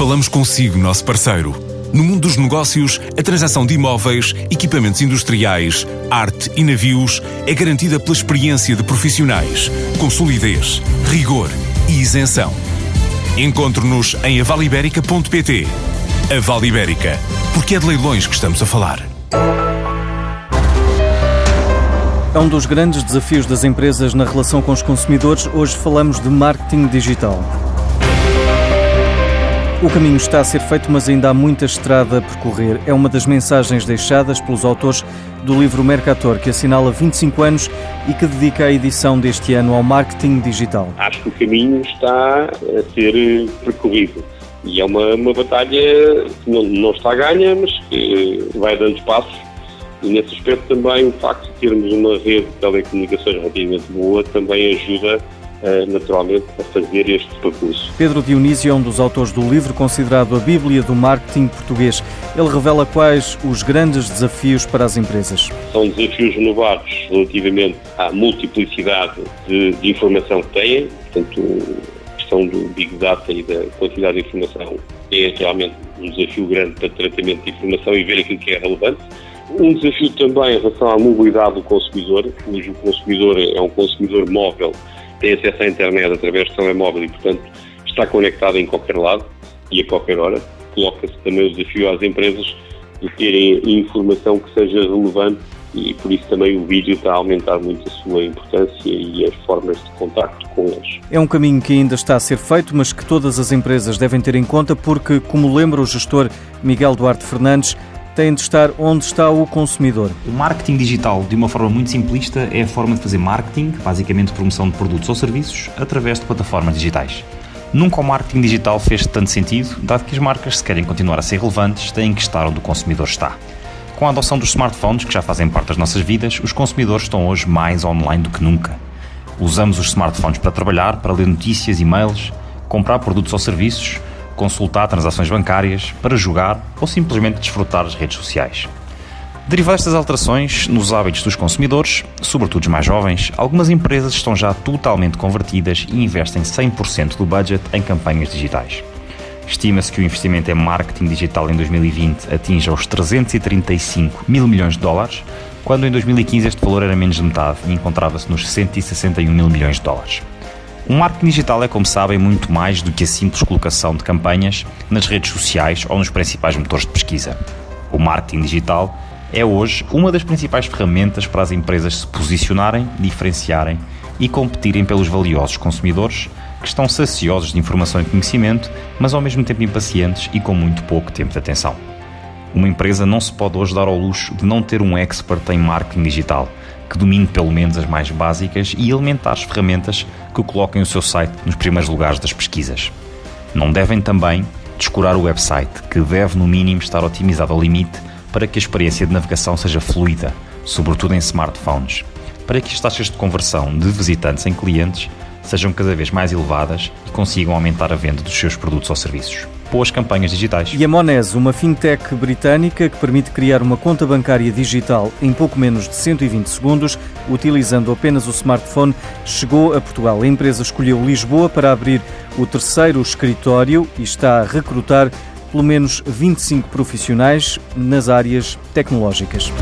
Falamos consigo, nosso parceiro. No mundo dos negócios, a transação de imóveis, equipamentos industriais, arte e navios é garantida pela experiência de profissionais, com solidez, rigor e isenção. Encontre-nos em avaliberica.pt. A Vale Ibérica, porque é de leilões que estamos a falar. É um dos grandes desafios das empresas na relação com os consumidores. Hoje falamos de marketing digital. O caminho está a ser feito, mas ainda há muita estrada a percorrer. É uma das mensagens deixadas pelos autores do livro Mercator, que assinala 25 anos e que dedica a edição deste ano ao marketing digital. Acho que o caminho está a ser percorrido. E é uma, uma batalha que não, não está ganha, mas que vai dando passos. E nesse aspecto também o facto de termos uma rede de telecomunicações relativamente boa também ajuda naturalmente, a fazer este percurso. Pedro Dionísio é um dos autores do livro considerado a Bíblia do marketing português. Ele revela quais os grandes desafios para as empresas. São desafios renovados relativamente à multiplicidade de, de informação que têm, portanto, a questão do Big Data e da quantidade de informação é realmente um desafio grande para tratamento de informação e ver aquilo que é relevante. Um desafio também em relação à mobilidade do consumidor, cujo consumidor é um consumidor móvel tem acesso à internet através do telemóvel e, portanto, está conectado em qualquer lado e a qualquer hora. Coloca-se também o desafio às empresas de terem informação que seja relevante e por isso também o vídeo está a aumentar muito a sua importância e as formas de contacto com eles. É um caminho que ainda está a ser feito, mas que todas as empresas devem ter em conta porque, como lembra o gestor Miguel Duarte Fernandes, têm de estar onde está o consumidor. O marketing digital, de uma forma muito simplista, é a forma de fazer marketing, basicamente promoção de produtos ou serviços, através de plataformas digitais. Nunca o marketing digital fez tanto sentido, dado que as marcas, se querem continuar a ser relevantes, têm que estar onde o consumidor está. Com a adoção dos smartphones, que já fazem parte das nossas vidas, os consumidores estão hoje mais online do que nunca. Usamos os smartphones para trabalhar, para ler notícias, e-mails, comprar produtos ou serviços, consultar transações bancárias, para jogar ou simplesmente desfrutar das redes sociais. Derivado destas alterações nos hábitos dos consumidores, sobretudo os mais jovens, algumas empresas estão já totalmente convertidas e investem 100% do budget em campanhas digitais. Estima-se que o investimento em marketing digital em 2020 atinja os 335 mil milhões de dólares, quando em 2015 este valor era menos de metade e encontrava-se nos 161 mil milhões de dólares. O marketing digital é, como sabem, muito mais do que a simples colocação de campanhas nas redes sociais ou nos principais motores de pesquisa. O marketing digital é hoje uma das principais ferramentas para as empresas se posicionarem, diferenciarem e competirem pelos valiosos consumidores que estão saciosos de informação e conhecimento, mas ao mesmo tempo impacientes e com muito pouco tempo de atenção. Uma empresa não se pode hoje dar ao luxo de não ter um expert em marketing digital que domine pelo menos as mais básicas e elementares ferramentas que coloquem o seu site nos primeiros lugares das pesquisas. Não devem também descurar o website, que deve no mínimo estar otimizado ao limite para que a experiência de navegação seja fluida, sobretudo em smartphones, para que as taxas de conversão de visitantes em clientes sejam cada vez mais elevadas e consigam aumentar a venda dos seus produtos ou serviços boas campanhas digitais. E a Monese, uma fintech britânica que permite criar uma conta bancária digital em pouco menos de 120 segundos, utilizando apenas o smartphone, chegou a Portugal. A empresa escolheu Lisboa para abrir o terceiro escritório e está a recrutar pelo menos 25 profissionais nas áreas tecnológicas.